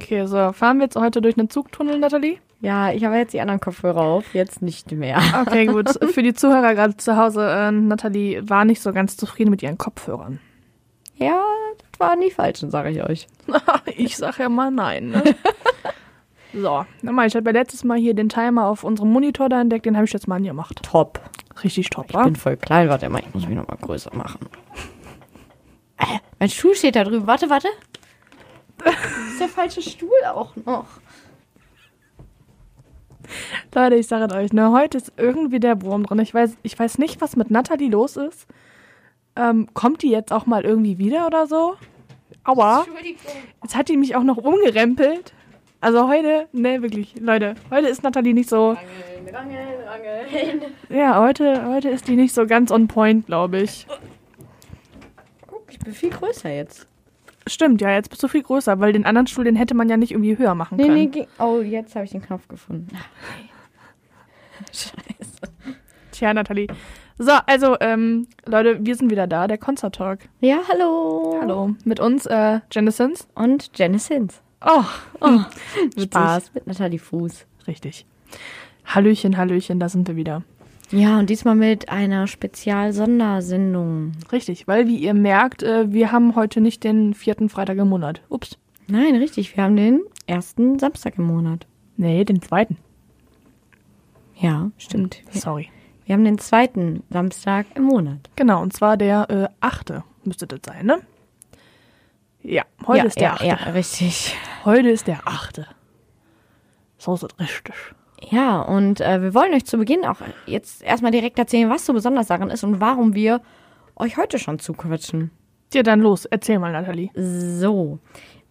Okay, so, fahren wir jetzt heute durch einen Zugtunnel, Nathalie? Ja, ich habe jetzt die anderen Kopfhörer auf, jetzt nicht mehr. Okay, gut. Für die Zuhörer gerade zu Hause, äh, Nathalie war nicht so ganz zufrieden mit ihren Kopfhörern. Ja, das waren die falschen, sage ich euch. ich sag ja mal nein. Ne? so, nochmal, ich habe ja letztes Mal hier den Timer auf unserem Monitor da entdeckt, den habe ich jetzt mal angemacht. Top. Richtig top, Ich wa? bin voll klein, warte mal, ich muss mich nochmal größer machen. Äh, mein Stuhl steht da drüben. Warte, warte. Das ist der falsche Stuhl auch noch. Leute, ich sage euch, ne, heute ist irgendwie der Wurm drin. Ich weiß, ich weiß nicht, was mit Nathalie los ist. Ähm, kommt die jetzt auch mal irgendwie wieder oder so? Aua. Jetzt hat die mich auch noch umgerempelt. Also heute, ne, wirklich, Leute, heute ist Nathalie nicht so. Rangeln, rangeln, rangeln. Ja, heute, heute ist die nicht so ganz on point, glaube ich. Guck, ich bin viel größer jetzt. Stimmt, ja, jetzt bist du viel größer, weil den anderen Stuhl, den hätte man ja nicht irgendwie höher machen Nee, können. nee, ging. Oh, jetzt habe ich den Knopf gefunden. Scheiße. Tja, Nathalie. So, also, ähm, Leute, wir sind wieder da, der Concert Talk. Ja, hallo. Hallo. Mit uns, äh, Janisons. Und Janice Hins. Oh, oh. Spaß mit Nathalie Fuß. Richtig. Hallöchen, Hallöchen, da sind wir wieder. Ja, und diesmal mit einer Spezial-Sondersendung. Richtig, weil wie ihr merkt, äh, wir haben heute nicht den vierten Freitag im Monat. Ups. Nein, richtig. Wir haben den ersten Samstag im Monat. Nee, den zweiten. Ja, stimmt. Sorry. wir haben den zweiten Samstag im Monat. Genau, und zwar der äh, achte müsste das sein, ne? Ja, heute ja, ist der ja, achte. ja, richtig. Heute ist der achte. So ist es richtig. Ja, und äh, wir wollen euch zu Beginn auch jetzt erstmal direkt erzählen, was so besonders daran ist und warum wir euch heute schon zuquatschen. Ja, dann los, erzähl mal, Nathalie. So,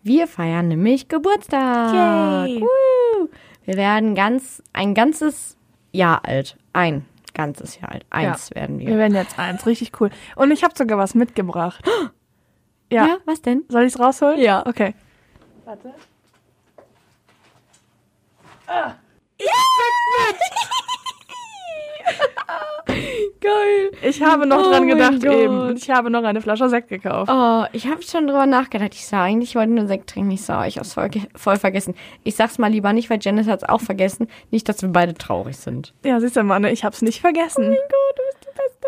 wir feiern nämlich Geburtstag. Yay. Woo. Wir werden ganz ein ganzes Jahr alt. Ein ganzes Jahr alt. Eins werden Wir wir. werden jetzt eins, richtig cool. Und ich habe sogar was mitgebracht. Ja. Ja, was denn? Soll ich es rausholen? Ja. Okay. Warte. Geil. Ich habe noch Oh dran mein gedacht Gott. eben. Und ich habe noch eine Flasche Sekt gekauft. Oh, ich habe schon drüber nachgedacht. Ich sah eigentlich, ich wollte nur Sekt trinken. Ich sah, ich hab's voll, voll vergessen. Ich sag's mal lieber nicht, weil Janice hat's auch vergessen. Nicht, dass wir beide traurig sind. Ja, siehst du, Manne, ich hab's nicht vergessen. Oh Gott, du bist die Beste.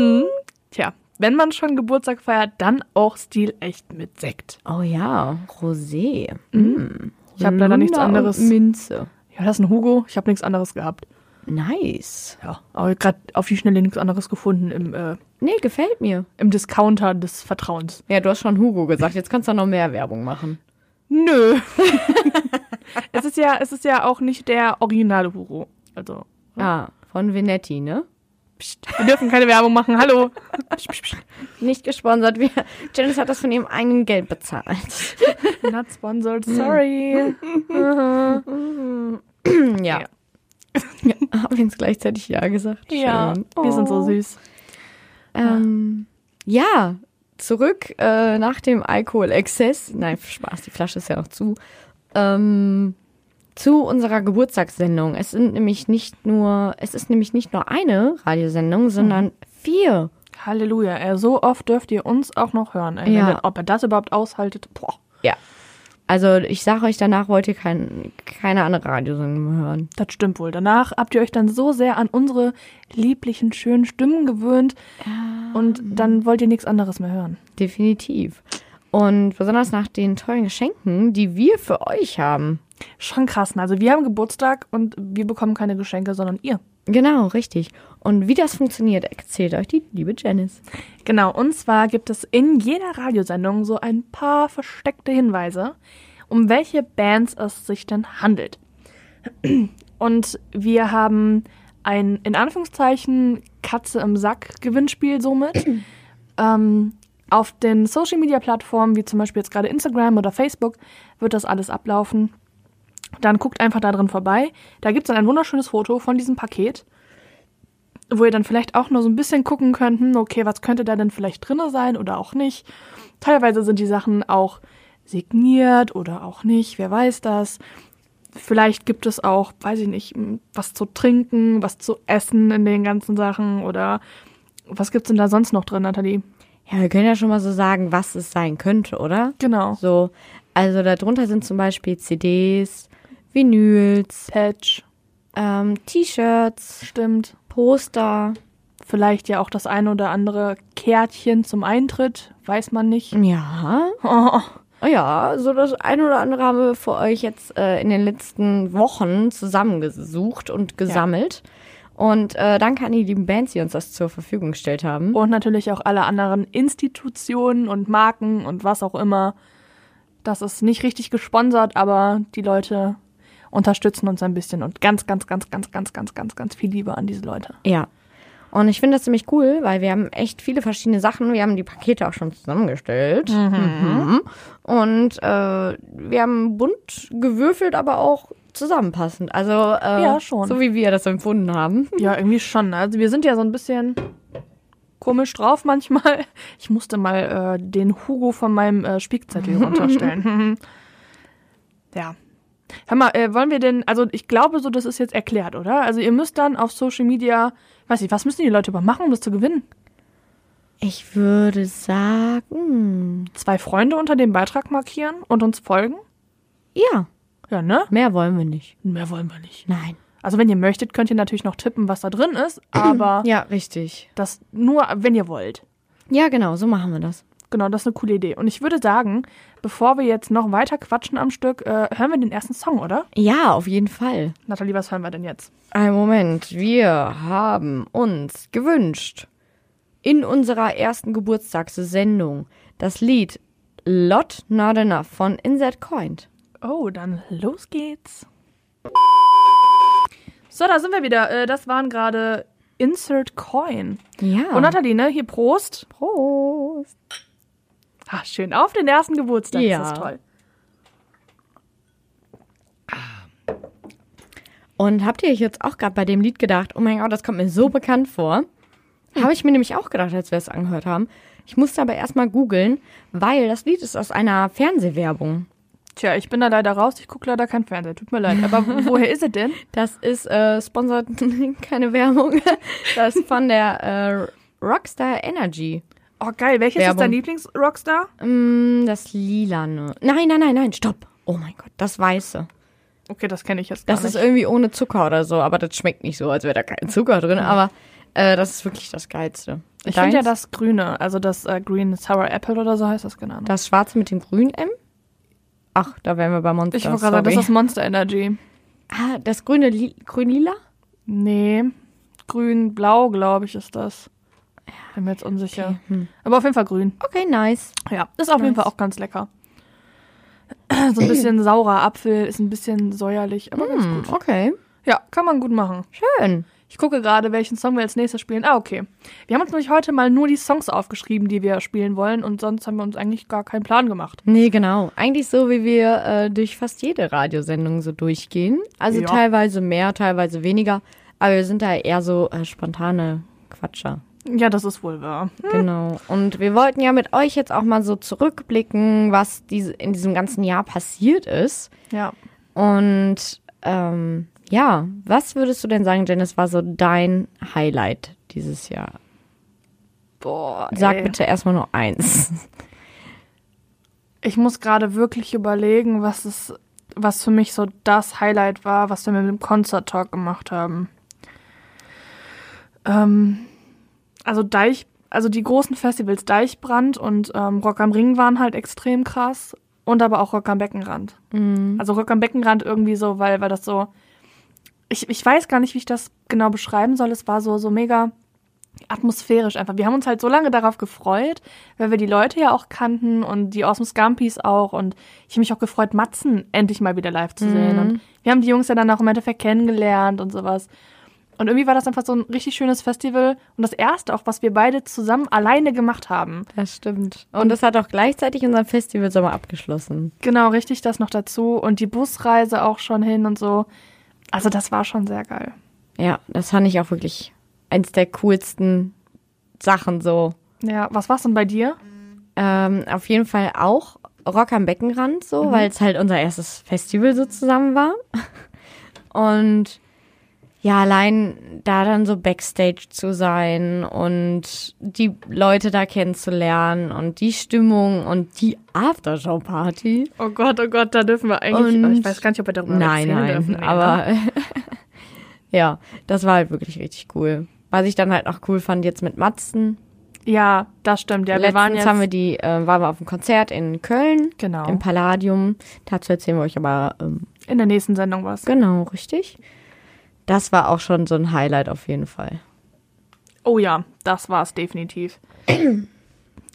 Mhm. Tja, wenn man schon Geburtstag feiert, dann auch stilecht mit Sekt. Oh ja, Rosé. Mm. Ich habe leider nichts anderes. Minze. Ja, das ist ein Hugo. Ich habe nichts anderes gehabt. Nice. Ja, aber gerade auf die Schnelle nichts anderes gefunden im, äh, Nee, gefällt mir. im Discounter des Vertrauens. Ja, du hast schon Hugo gesagt. Jetzt kannst du noch mehr Werbung machen. Nö. es ist ja, es ist ja auch nicht der originale Hugo. Also, Ah, von Venetti, ne? Wir dürfen keine Werbung machen. Hallo. Psst, psst, psst. Nicht gesponsert. Wir, Janice hat das von ihrem eigenen Geld bezahlt. Not sponsored, sorry. ja. Ja. ja. Haben wir uns gleichzeitig Ja gesagt? Ja, Schön. wir sind so Oh. süß. Ähm, ja, zurück äh, nach dem Alkoholexzess. Nein, Spaß, die Flasche ist ja noch zu. Ähm, zu unserer Geburtstagssendung. Es sind nämlich nicht nur, es ist nämlich nicht nur eine Radiosendung, sondern vier. Halleluja. Ey, so oft dürft ihr uns auch noch hören. Ey, Ja. ihr, ob ihr das überhaupt aushaltet. Boah. Ja. Also ich sage euch, danach wollt ihr kein, keine andere Radiosendung mehr hören. Das stimmt wohl. Danach habt ihr euch dann so sehr an unsere lieblichen, schönen Stimmen gewöhnt und dann wollt ihr nichts anderes mehr hören. Definitiv. Und besonders nach den tollen Geschenken, die wir für euch haben. Schon krass. ne? Also wir haben Geburtstag und wir bekommen keine Geschenke, sondern ihr. Genau, richtig. Und wie das funktioniert, erzählt euch die liebe Janice. Genau, und zwar gibt es in jeder Radiosendung so ein paar versteckte Hinweise, um welche Bands es sich denn handelt. Und wir haben ein, in Anführungszeichen, Katze im Sack Gewinnspiel somit. ähm, auf den Social Media Plattformen, wie zum Beispiel jetzt gerade Instagram oder Facebook, wird das alles ablaufen. Dann guckt einfach da drin vorbei. Da gibt es dann ein wunderschönes Foto von diesem Paket wo ihr dann vielleicht auch nur so ein bisschen gucken könnt, hm, okay, was könnte da denn vielleicht drinne sein oder auch nicht. Teilweise sind die Sachen auch signiert oder auch nicht, wer weiß das. Vielleicht gibt es auch, weiß ich nicht, hm, was zu trinken, was zu essen in den ganzen Sachen oder was gibt's denn da sonst noch drin, Nathalie? Ja, wir können ja schon mal so sagen, was es sein könnte, oder? Genau. So, also darunter sind zum Beispiel CDs, Vinyls, Patch, ähm, T-Shirts, stimmt. Poster. Vielleicht ja auch das eine oder andere Kärtchen zum Eintritt, weiß man nicht. Ja. Oh, Ja, so das ein oder andere haben wir für euch jetzt äh, in den letzten Wochen zusammengesucht und gesammelt. Und äh, danke an die lieben Bands, die uns das zur Verfügung gestellt haben. Und natürlich auch alle anderen Institutionen und Marken und was auch immer. Das ist nicht richtig gesponsert, aber die Leute unterstützen uns ein bisschen und ganz, ganz, ganz, ganz, ganz, ganz, ganz, ganz viel Liebe an diese Leute. Ja. Und ich finde das ziemlich cool, weil wir haben echt viele verschiedene Sachen. Wir haben die Pakete auch schon zusammengestellt. Mhm. Und äh, wir haben bunt gewürfelt, aber auch zusammenpassend. Also äh, Ja, schon. so wie wir das empfunden haben. Ja, irgendwie schon. Also wir sind ja so ein bisschen komisch drauf manchmal. Ich musste mal äh, den Hugo von meinem äh, Spickzettel runterstellen. ja. Hör mal, äh, wollen wir denn, also ich glaube so, das ist jetzt erklärt, oder? Also ihr müsst dann auf Social Media, weiß ich, was müssen die Leute übermachen, um das zu gewinnen? Ich würde sagen, Zwei Freunde unter dem Beitrag markieren und uns folgen? ja, Ja, ne? mehr wollen wir nicht. Mehr wollen wir nicht. Nein. Also wenn ihr möchtet, könnt ihr natürlich noch tippen, was da drin ist, aber Ja, richtig. das nur, wenn ihr wollt. Ja, genau, so machen wir das. Genau, das ist eine coole Idee. Und ich würde sagen, bevor wir jetzt noch weiter quatschen am Stück, äh, hören wir den ersten Song, oder? Ja, auf jeden Fall. Nathalie, was hören wir denn jetzt? Ein Moment, wir haben uns gewünscht in unserer ersten Geburtstagssendung das Lied Lot Not Enough von Inset Coined. Oh, dann los geht's. So, da sind wir wieder. Äh, das waren gerade Insert Coin. Ja. Und Nathalie, ne? Hier Prost. Prost. Ah, schön. Auf den ersten Geburtstag. Ja. Das ist toll. Und habt ihr euch jetzt auch gerade bei dem Lied gedacht, oh mein Gott, das kommt mir so bekannt vor? Habe ich mir nämlich auch gedacht, als wir es angehört haben. Ich musste aber erstmal googeln, weil das Lied ist aus einer Fernsehwerbung. Tja, ich bin da leider raus. Ich gucke leider kein Fernseher. Tut mir leid. Aber woher ist es denn? Das ist äh, sponsert keine Werbung. Das ist von der äh, Rockstar Energy. Oh, geil. Welches ist Werbung. dein Lieblings-Rockstar? Mm, das lilane. Nein, nein, nein, nein, stopp. Oh mein Gott, das weiße. Okay, das kenne ich jetzt gar Das ist nicht. irgendwie ohne Zucker oder so, aber das schmeckt nicht so, als wäre da kein Zucker drin. Aber äh, das ist wirklich das Geilste. Ich finde ja das Grüne, also das äh, Green Sour Apple oder so heißt das genau. Das Schwarze mit dem grünen M? Ach, da wären wir bei Monster. ich wollte gerade sagen, das ist Monster Energy. ah, das grüne Li grün-lila? Nee, grün-blau, glaube ich, ist das. Bin mir jetzt unsicher. Okay, hm. Aber auf jeden Fall grün. Okay, nice. Ja, ist auf jeden Nice. Fall auch ganz lecker. So ein bisschen saurer Apfel, ist ein bisschen säuerlich, aber ganz Hm, gut. okay, Ja, kann man gut machen. schön. Ich gucke gerade, welchen Song wir als nächstes spielen. Ah, okay. Wir haben uns nämlich heute mal nur die Songs aufgeschrieben, die wir spielen wollen und sonst haben wir uns eigentlich gar keinen Plan gemacht. Nee, genau. Eigentlich so, wie wir äh, durch fast jede Radiosendung so durchgehen. Also Ja. teilweise mehr, teilweise weniger. Aber wir sind da eher so äh, spontane Quatscher. Ja, das ist wohl wahr. Genau. Und wir wollten ja mit euch jetzt auch mal so zurückblicken, was diese, in diesem ganzen Jahr passiert ist. Ja. Und ähm, ja, was würdest du denn sagen, Janice, war so dein Highlight dieses Jahr? Boah. Sag ey. bitte erstmal nur eins. Ich muss gerade wirklich überlegen, was es, was für mich so das Highlight war, was wir mit dem Concert Talk gemacht haben. Ähm, also Deich, also die großen Festivals Deichbrand und ähm, Rock am Ring waren halt extrem krass und aber auch Rock am Beckenrand. Also Rock am Beckenrand irgendwie so, weil, weil das so, ich, ich weiß gar nicht, wie ich das genau beschreiben soll. Es war so, so mega atmosphärisch einfach. Wir haben uns halt so lange darauf gefreut, weil wir die Leute ja auch kannten und die Awesome Scampis auch und ich habe mich auch gefreut, Matzen endlich mal wieder live zu sehen und wir haben die Jungs ja dann auch im Endeffekt kennengelernt und sowas. Und irgendwie war das einfach so ein richtig schönes Festival und das erste auch, was wir beide zusammen alleine gemacht haben. Das stimmt. Und das hat auch gleichzeitig unseren Festivalsommer abgeschlossen. Genau, richtig das noch dazu und die Busreise auch schon hin und so. Also das war schon sehr geil. Ja, das fand ich auch wirklich eins der coolsten Sachen so. Ja, was war's denn bei dir? Ähm, auf jeden Fall auch Rock am Beckenrand so, weil es halt unser erstes Festival so zusammen war. Und ja, allein da dann so Backstage zu sein und die Leute da kennenzulernen und die Stimmung und die Aftershow-Party. Oh Gott, oh Gott, da dürfen wir eigentlich. Und- ich weiß gar nicht, ob wir darüber Nein, nein, dürfen. Nee, ne? aber ja, das war halt wirklich richtig cool. Was ich dann halt auch cool fand jetzt mit Matzen. Ja, das stimmt. Ja, wir Letztens waren jetzt. haben wir die, äh, waren wir auf dem Konzert in Köln. Genau. Im Palladium. Dazu erzählen wir euch aber ähm, in der nächsten Sendung was. genau richtig. Das war auch schon so ein Highlight auf jeden Fall. Oh ja, das war's definitiv.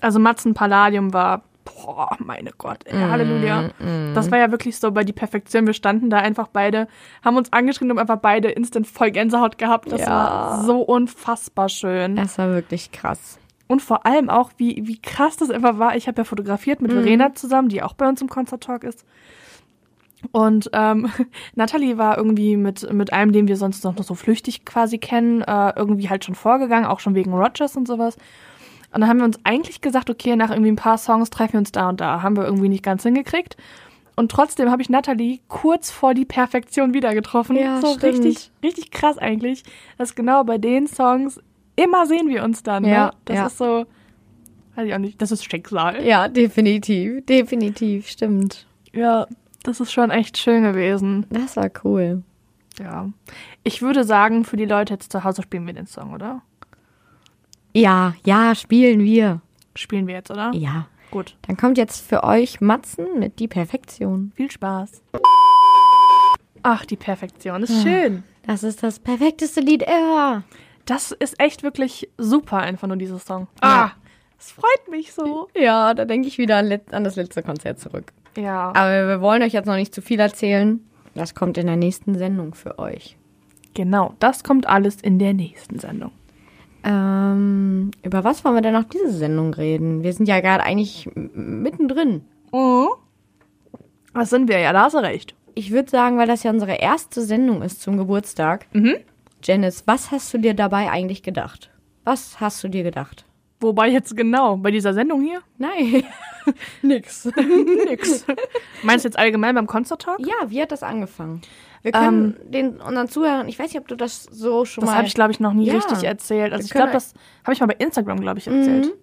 Also Matzen Palladium war, boah, meine Gott, ey, Halleluja. Das war ja wirklich so bei die Perfektion. Wir standen da einfach beide, haben uns angeschrien und einfach beide instant voll Gänsehaut gehabt. Das Ja. war so unfassbar schön. Das war wirklich krass. Und vor allem auch, wie, wie krass das einfach war. Ich habe ja fotografiert mit Verena zusammen, die auch bei uns im Concert Talk ist. Und ähm, Natalie war irgendwie mit, mit einem, den wir sonst noch so flüchtig quasi kennen, äh, irgendwie halt schon vorgegangen, auch schon wegen Rogers und sowas. Und dann haben wir uns eigentlich gesagt, okay, nach irgendwie ein paar Songs treffen wir uns da und da. Haben wir irgendwie nicht ganz hingekriegt. Und trotzdem habe ich Natalie kurz vor die Perfektion wieder getroffen. Ja, so stimmt. richtig, richtig krass eigentlich, dass genau bei den Songs immer sehen wir uns dann. Ja, ne? Das ja. ist so, weiß ich auch nicht, das ist Schicksal. Ja, definitiv. Definitiv, stimmt. Ja, das ist schon echt schön gewesen. Das war cool. Ja. Ich würde sagen, für die Leute jetzt zu Hause spielen wir den Song, oder? Ja, ja, spielen wir. Spielen wir jetzt, oder? Ja. Gut. Dann kommt jetzt für euch Matzen mit die Perfektion. Viel Spaß. Ach, die Perfektion ist schön. Das ist das perfekteste Lied ever. Das ist echt wirklich super, einfach nur dieses Song. Ja. Ah, es freut mich so. Ja, da denke ich wieder an, an das letzte Konzert zurück. Ja. Aber wir wollen euch jetzt noch nicht zu viel erzählen. Das kommt in der nächsten Sendung für euch. Genau, das kommt alles in der nächsten Sendung. Ähm, über was wollen wir denn noch diese Sendung reden? Wir sind ja gerade eigentlich mittendrin. Mhm. Das sind wir, ja, da hast du recht. Ich würde sagen, weil das ja unsere erste Sendung ist zum Geburtstag. Mhm. Janice, was hast du dir dabei eigentlich gedacht? Was hast du dir gedacht? Wobei jetzt genau, bei dieser Sendung hier? Nein. Nix. Nix. Meinst du jetzt allgemein beim Concert Talk? Ja, wie hat das angefangen? Wir können den unseren Zuhörern, ich weiß nicht, ob du das so schon Das mal. habe ich, glaube ich, noch nie Ja. richtig erzählt. Also Wir ich glaube, das habe ich mal bei Instagram, glaube ich, erzählt.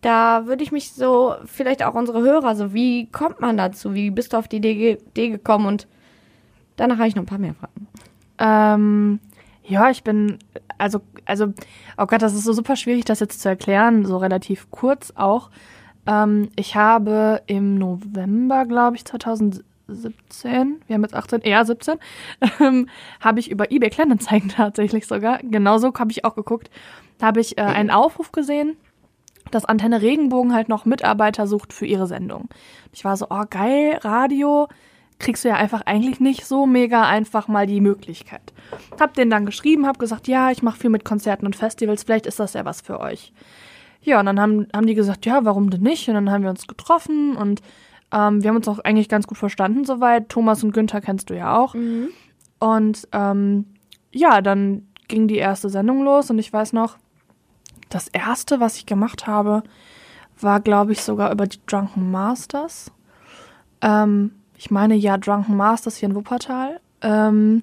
da würde ich mich so, vielleicht auch unsere Hörer, so wie kommt man dazu? Wie bist du auf die Idee gekommen? Und danach habe ich noch ein paar mehr Fragen. Ähm, ja, ich bin, also, also, oh Gott, das ist so super schwierig, das jetzt zu erklären, so relativ kurz auch. Ähm, ich habe im November, glaube ich, 2017, wir haben jetzt 18, eher 17, ähm, habe ich über eBay Kleinanzeigen tatsächlich sogar, genauso habe ich auch geguckt, habe ich äh, einen Aufruf gesehen, dass Antenne Regenbogen halt noch Mitarbeiter sucht für ihre Sendung. Ich war so, oh geil, Radio, kriegst du ja einfach eigentlich nicht so mega einfach mal die Möglichkeit. Hab den dann geschrieben, hab gesagt, ja, ich mache viel mit Konzerten und Festivals, vielleicht ist das ja was für euch. Ja, und dann haben, haben die gesagt, ja, warum denn nicht? Und dann haben wir uns getroffen und ähm, wir haben uns auch eigentlich ganz gut verstanden soweit. Thomas und Günther kennst du ja auch. Und ähm, ja, dann ging die erste Sendung los und ich weiß noch, das erste, was ich gemacht habe, war, glaube ich, sogar über die Drunken Masters. Ähm, ich meine, ja, Drunken Masters hier in Wuppertal. Ähm,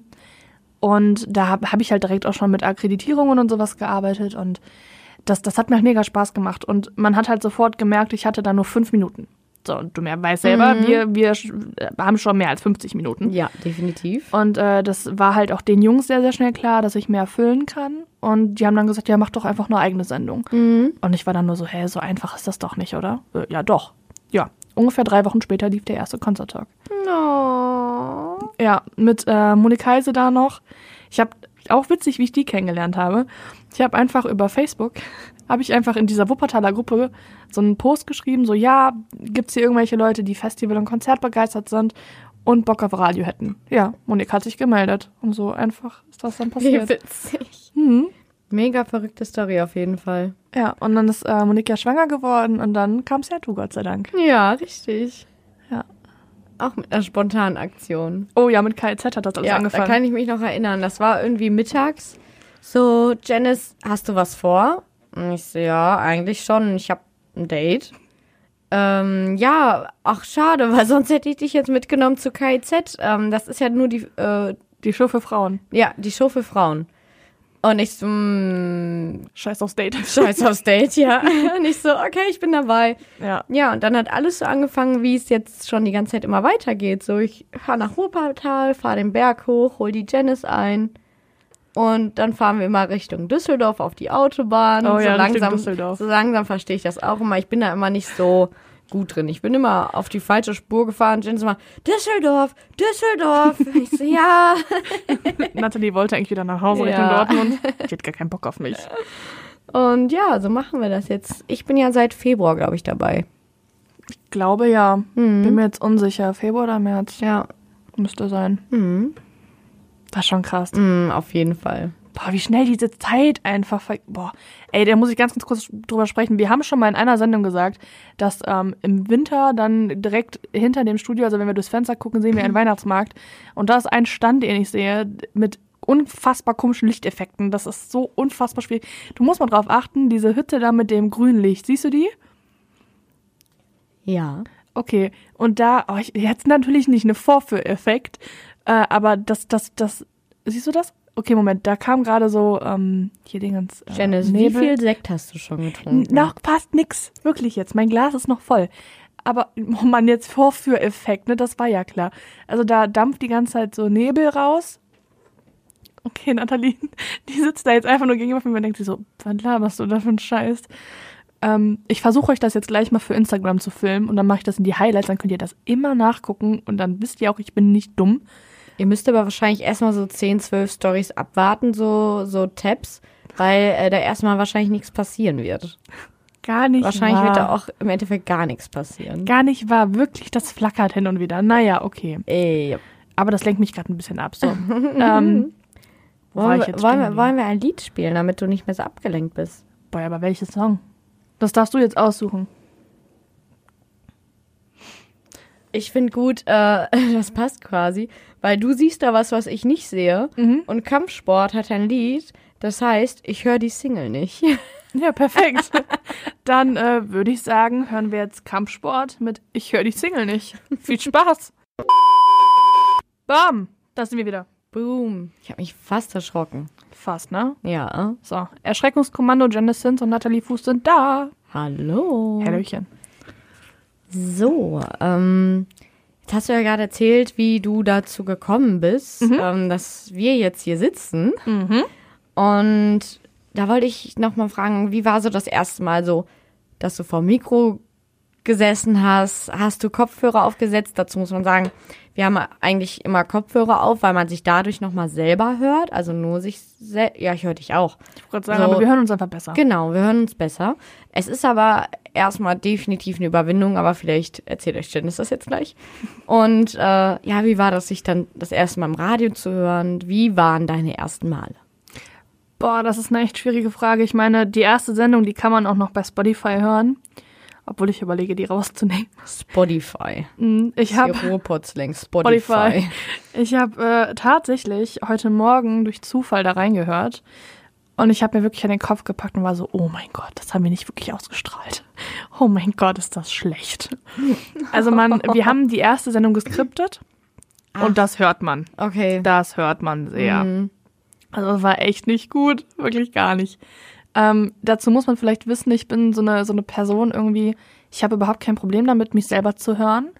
und da habe hab ich halt direkt auch schon mit Akkreditierungen und sowas gearbeitet und das, das hat mir halt mega Spaß gemacht. Und man hat halt sofort gemerkt, ich hatte da nur fünf Minuten. So, und du mehr weißt selber, wir, wir sch- haben schon mehr als 50 Minuten. Ja, definitiv. Und äh, das war halt auch den Jungs sehr, sehr schnell klar, dass ich mehr füllen kann. Und die haben dann gesagt, ja, mach doch einfach eine eigene Sendung. Und ich war dann nur so, hä, so einfach ist das doch nicht, oder? Äh, ja, doch. Ja, ungefähr drei Wochen später lief der erste Konzerttag. No. Ja, mit äh, Monika Heise da noch. Ich habe auch witzig, wie ich die kennengelernt habe. Ich habe einfach über Facebook, habe ich einfach in dieser Wuppertaler Gruppe so einen Post geschrieben, so ja, gibt's hier irgendwelche Leute, die Festival- und Konzert begeistert sind und Bock auf Radio hätten. Ja, Monika hat sich gemeldet und so einfach ist das dann Wie passiert. witzig. Mhm. Mega verrückte Story auf jeden Fall. Ja, und dann ist äh, Monika schwanger geworden und dann kam's ja du, Gott sei Dank. Ja, richtig. Ja. Auch mit einer spontanen Aktion. Oh ja, mit KIZ hat das alles ja, angefangen. da kann ich mich noch erinnern. Das war irgendwie mittags. So, Janice, hast du was vor? Und ich so, ja, eigentlich schon. Ich habe ein Date. Ähm, ja, ach schade, weil sonst hätte ich dich jetzt mitgenommen zu KIZ. Ähm, das ist ja nur die, äh, Die Show für Frauen. Ja, die Show für Frauen. Und ich so, mm, Scheiß aufs Date. scheiß aufs Date, ja. Und ich so, okay, ich bin dabei. Ja. Ja, und dann hat alles so angefangen, wie es jetzt schon die ganze Zeit immer weitergeht. So, ich fahre nach Wuppertal, fahre den Berg hoch, hol die Janice ein. Und dann fahren wir immer Richtung Düsseldorf auf die Autobahn. Oh so ja, langsam, Düsseldorf. So langsam verstehe ich das auch immer. Ich bin da immer nicht so gut drin. Ich bin immer auf die falsche Spur gefahren. Janice immer, Düsseldorf, Düsseldorf. ich so, ja. Natalie wollte eigentlich wieder nach Hause Richtung Ja. Dortmund. Die hat gar keinen Bock auf mich. Und ja, so machen wir das jetzt. Ich bin ja seit Februar, glaube ich, dabei. Ich glaube ja. Mhm. Bin mir jetzt unsicher. Februar oder März? Ja. Müsste sein. Mhm. Das ist schon krass. Mhm, auf jeden Fall. Boah, wie schnell diese Zeit einfach ver Boah, ey, da muss ich ganz, ganz kurz drüber sprechen. Wir haben schon mal in einer Sendung gesagt, dass ähm, im Winter dann direkt hinter dem Studio, also wenn wir durchs Fenster gucken, sehen wir einen Weihnachtsmarkt. Und da ist ein Stand, den ich sehe, mit unfassbar komischen Lichteffekten. Das ist so unfassbar schwierig. Du musst mal drauf achten, diese Hütte da mit dem grünen Licht. Siehst du die? Ja. Okay, und da, oh, ich, jetzt natürlich nicht eine Vorführeffekt, äh, aber das, das, das, siehst du das? Okay, Moment, da kam gerade so, ähm, hier Dingens. Äh, Janice, wie Nebel. viel Sekt hast du schon getrunken? Noch fast nix, wirklich jetzt. Mein Glas ist noch voll. Aber, oh Mann, jetzt Vorführeffekt, ne, das war ja klar. Also da dampft die ganze Zeit so Nebel raus. Okay, Nathalie, die sitzt da jetzt einfach nur gegenüber mir und denkt sich so, was laberst du da für einen Scheiß? Ähm, ich versuche euch das jetzt gleich mal für Instagram zu filmen und dann mache ich das in die Highlights, dann könnt ihr das immer nachgucken und dann wisst ihr auch, ich bin nicht dumm. Ihr müsst aber wahrscheinlich erstmal so 10, 12 Stories abwarten, so, so Tabs, weil äh, da erstmal wahrscheinlich nichts passieren wird. Gar nicht Wahrscheinlich wahr. wird da auch im Endeffekt gar nichts passieren. Gar nicht wahr, wirklich, das flackert hin und wieder. Naja, okay. Ey, Aber das lenkt mich gerade ein bisschen ab. So. ähm, wollen, wir, wollen, wir, wollen wir ein Lied spielen, damit du nicht mehr so abgelenkt bist? Boah, aber welches Song? Das darfst du jetzt aussuchen. Ich finde gut, äh, das passt quasi, weil du siehst da was, was ich nicht sehe. Mhm. Und Kampfsport hat ein Lied, das heißt, ich höre die Single nicht. Ja, perfekt. Dann äh, würde ich sagen, hören wir jetzt Kampfsport mit Ich höre die Single nicht. Viel Spaß. Bam, da sind wir wieder. Boom. Ich habe mich fast erschrocken. Fast, ne? Ja. So, Erschreckungskommando, Janice Sins und Nathalie Fuß sind da. Hallo. Hallöchen. So, ähm, jetzt hast du ja gerade erzählt, wie du dazu gekommen bist, ähm, dass wir jetzt hier sitzen. Mhm. Und da wollte ich noch mal fragen, wie war so das erste Mal so, dass du vor dem Mikro gesessen hast? Hast du Kopfhörer aufgesetzt? Dazu muss man sagen, wir haben eigentlich immer Kopfhörer auf, weil man sich dadurch noch mal selber hört. Also nur sich sel Ja, ich höre dich auch. Ich wollte gerade sagen, So. aber wir hören uns einfach besser. Genau, wir hören uns besser. Es ist aber erstmal definitiv eine Überwindung, aber vielleicht erzählt euch Janice das jetzt gleich. Und äh, ja, wie war das, sich dann das erste Mal im Radio zu hören? Wie waren deine ersten Male? Boah, das ist eine echt schwierige Frage. Ich meine, die erste Sendung, die kann man auch noch bei Spotify hören. Obwohl ich überlege, die rauszunehmen. Spotify. Mm, Ich habe Spotify. Spotify. Ich habe äh, tatsächlich heute Morgen durch Zufall da reingehört und ich habe mir wirklich an den Kopf gepackt und war so, oh mein Gott, das haben wir nicht wirklich ausgestrahlt. Oh mein Gott, ist das schlecht. Also man, wir haben die erste Sendung geskriptet und das hört man. Okay. Das hört man sehr. Mhm. Also es war echt nicht gut, wirklich gar nicht. Ähm, dazu muss man vielleicht wissen, ich bin so eine, so eine Person irgendwie, ich habe überhaupt kein Problem damit, mich selber zu hören.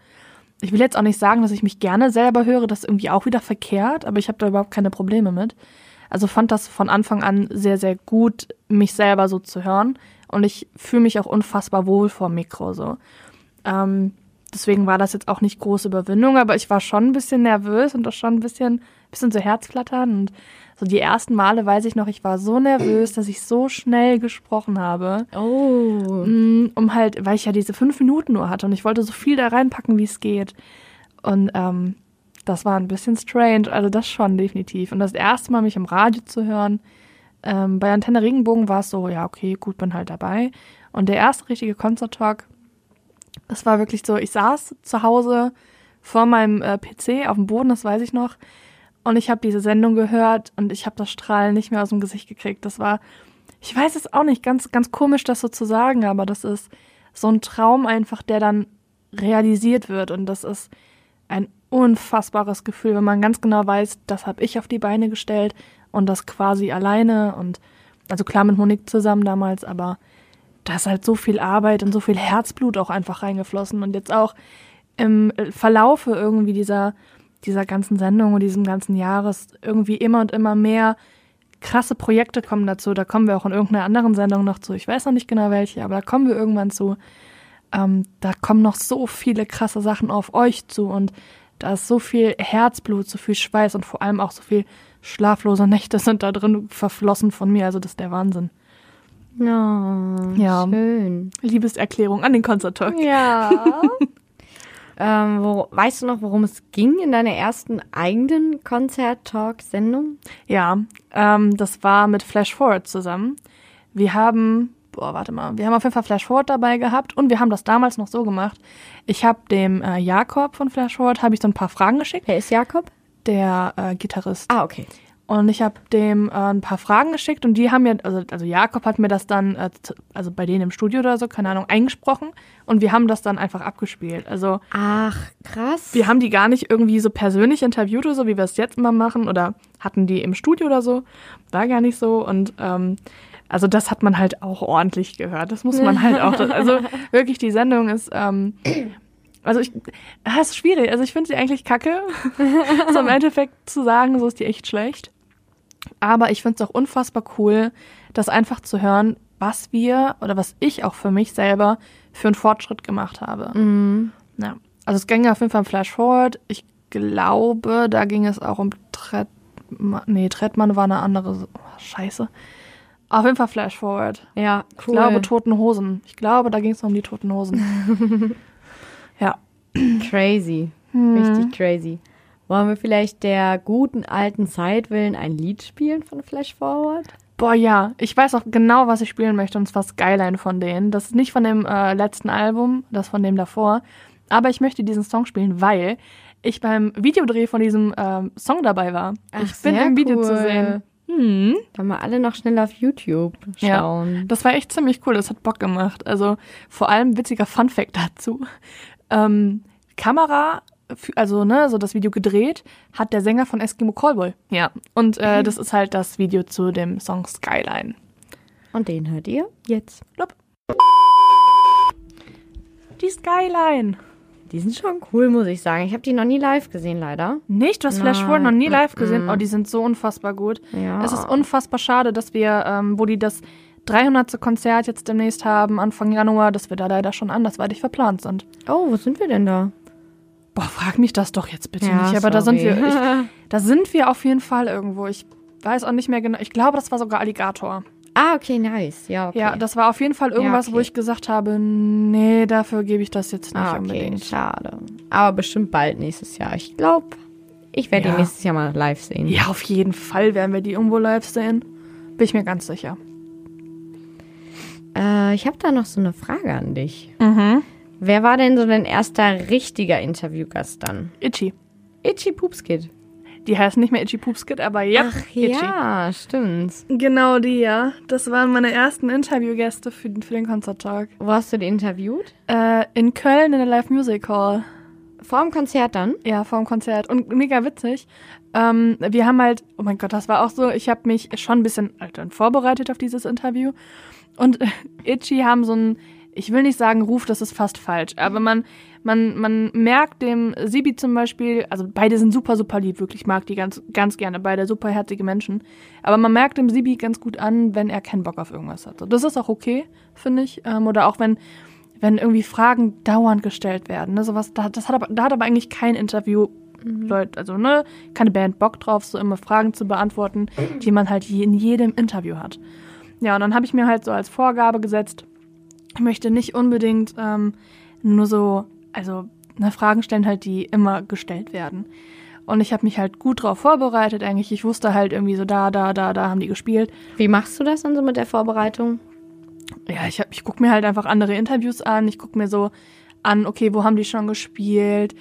Ich will jetzt auch nicht sagen, dass ich mich gerne selber höre, das ist irgendwie auch wieder verkehrt, aber ich habe da überhaupt keine Probleme mit. Also fand das von Anfang an sehr, sehr gut, mich selber so zu hören. Und ich fühle mich auch unfassbar wohl vor Mikro so. Ähm, deswegen war das jetzt auch nicht große Überwindung, aber ich war schon ein bisschen nervös und auch schon ein bisschen, bisschen so Herzflattern. Und so die ersten Male weiß ich noch, ich war so nervös, dass ich so schnell gesprochen habe. Oh. Mm, Um halt, weil ich ja diese fünf Minuten nur hatte und ich wollte so viel da reinpacken, wie es geht. Und ähm, das war ein bisschen strange, also das schon definitiv. Und das erste Mal mich im Radio zu hören, ähm, bei Antenne Regenbogen war es so, ja, okay, gut, bin halt dabei. Und der erste richtige Concert Talk, das war wirklich so, ich saß zu Hause vor meinem äh, PC auf dem Boden, das weiß ich noch. Und ich habe diese Sendung gehört und ich habe das Strahlen nicht mehr aus dem Gesicht gekriegt. Das war, ich weiß es auch nicht, ganz, ganz komisch, das so zu sagen, aber das ist so ein Traum einfach, der dann realisiert wird. Und das ist ein unfassbares Gefühl, wenn man ganz genau weiß, das habe ich auf die Beine gestellt und das quasi alleine und also klar mit Monique zusammen damals, aber da ist halt so viel Arbeit und so viel Herzblut auch einfach reingeflossen und jetzt auch im Verlaufe irgendwie dieser dieser ganzen Sendung und diesem ganzen Jahres irgendwie immer und immer mehr krasse Projekte kommen dazu. Da kommen wir auch in irgendeiner anderen Sendung noch zu. Ich weiß noch nicht genau welche, aber da kommen wir irgendwann zu. Ähm, da kommen noch so viele krasse Sachen auf euch zu und da ist so viel Herzblut, so viel Schweiß und vor allem auch so viel schlaflose Nächte sind da drin verflossen von mir. Also das ist der Wahnsinn. Oh, ja, schön. Liebeserklärung an den Konzerttalk. Ja. Ähm, wo, weißt du noch, worum es ging in deiner ersten eigenen Konzert-Talk-Sendung? Ja, ähm, das war mit Flash Forward zusammen. Wir haben, boah, warte mal, wir haben auf jeden Fall Flash Forward dabei gehabt und wir haben das damals noch so gemacht. Ich habe dem äh, Jakob von Flash Forward habe ich so ein paar Fragen geschickt. Wer ist Jakob? Der äh, Gitarrist. Ah, okay. Und ich habe dem äh, ein paar Fragen geschickt und die haben mir, also, also Jakob hat mir das dann, äh, also bei denen im Studio oder so, keine Ahnung, eingesprochen und wir haben das dann einfach abgespielt. Also Ach, krass. Wir haben die gar nicht irgendwie so persönlich interviewt oder so, wie wir es jetzt immer machen oder hatten die im Studio oder so. War gar nicht so und ähm, also das hat man halt auch ordentlich gehört. Das muss man halt auch. Also wirklich, die Sendung ist ähm, also ich, das ist schwierig. Also ich finde sie eigentlich kacke. so im Endeffekt zu sagen, so ist die echt schlecht. Aber ich finde es auch unfassbar cool, das einfach zu hören, was wir oder was ich auch für mich selber für einen Fortschritt gemacht habe. Mhm. Ja. Also es ging auf jeden Fall um Flash Forward. Ich glaube, da ging es auch um Trettmann. Nee, Trettmann war eine andere. Scheiße. Auf jeden Fall Flash Forward. Ja, cool. Ich glaube, Toten Hosen. Ich glaube, da ging es um die Toten Hosen. ja. Crazy. Hm. Richtig crazy. Wollen wir vielleicht der guten alten Zeit willen ein Lied spielen von Flash Forward? Boah, ja. Ich weiß auch genau, was ich spielen möchte, und zwar Skyline von denen. Das ist nicht von dem äh, letzten Album, das von dem davor. Aber ich möchte diesen Song spielen, weil ich beim Videodreh von diesem ähm, Song dabei war. Ach, ich bin sehr im Video cool. zu sehen. Hm. Wollen wir alle noch schnell auf YouTube Ja. schauen? Das war echt ziemlich cool, das hat Bock gemacht. Also vor allem witziger Funfact dazu. Ähm, Kamera, also ne, so das Video gedreht, hat der Sänger von Eskimo Callboy. Ja. Und äh, das ist halt das Video zu dem Song Skyline. Und den hört ihr jetzt. Die Skyline. Die sind schon cool, muss ich sagen. Ich habe die noch nie live gesehen, leider. Nicht? Du hast Flash. Forward noch nie live gesehen? Mm. Oh, die sind so unfassbar gut. Ja. Es ist unfassbar schade, dass wir, ähm, wo die das 300. Konzert jetzt demnächst haben, Anfang Januar, dass wir da leider schon andersweitig verplant sind. Oh, wo sind wir denn da? Boah, frag mich das doch jetzt bitte Ja, nicht. Aber da sind sorry. wir, ich, da sind wir auf jeden Fall irgendwo. Ich weiß auch nicht mehr genau. Ich glaube, das war sogar Alligator. ah, okay, nice. Ja, okay. Ja, das war auf jeden Fall irgendwas, okay. wo ich gesagt habe, nee, dafür gebe ich das jetzt nicht ah, okay, unbedingt. schade. Aber bestimmt bald nächstes Jahr. Ich glaube, ich werde Ja. die nächstes Jahr mal live sehen. Ja, auf jeden Fall werden wir die irgendwo live sehen. Bin ich mir ganz sicher. Äh, ich habe da noch so eine Frage an dich. Mhm. Wer war denn so dein erster richtiger Interviewgast dann? Itchy. Itchy Poopskid. Die heißt nicht mehr Itchy Poopskit, aber ja, Ach Itchy. ja, stimmt. Genau die, ja. Das waren meine ersten Interviewgäste für, für den Konzerttag. Wo hast du die interviewt? Äh, in Köln in der Live Music Hall. Vor dem Konzert dann? Ja, vor dem Konzert. Und mega witzig. Ähm, wir haben halt, oh mein Gott, das war auch so, ich habe mich schon ein bisschen halt dann vorbereitet auf dieses Interview. Und Itchy haben so ein, ich will nicht sagen Ruf, das ist fast falsch, aber man, man, man merkt dem Sibi zum Beispiel, also beide sind super, super lieb, wirklich, ich mag die ganz, ganz gerne, beide super herzige Menschen. Aber man merkt dem Sibi ganz gut an, wenn er keinen Bock auf irgendwas hat. Das ist auch okay, finde ich. Ähm, oder auch wenn, wenn irgendwie Fragen dauernd gestellt werden. Ne? Sowas, da, das hat aber, da hat aber eigentlich kein Interview Leute, also ne, keine Band Bock drauf, so immer Fragen zu beantworten, die man halt in jedem Interview hat. Ja, und dann habe ich mir halt so als Vorgabe gesetzt, ich möchte nicht unbedingt ähm, nur so, also ne, Fragen stellen halt, die immer gestellt werden. Und ich habe mich halt gut drauf vorbereitet eigentlich. Ich wusste halt irgendwie so, da, da, da, da haben die gespielt. Wie machst du das dann so mit der Vorbereitung? Ja, ich, hab- ich gucke mir halt einfach andere Interviews an. Ich gucke mir so an, okay, wo haben die schon gespielt?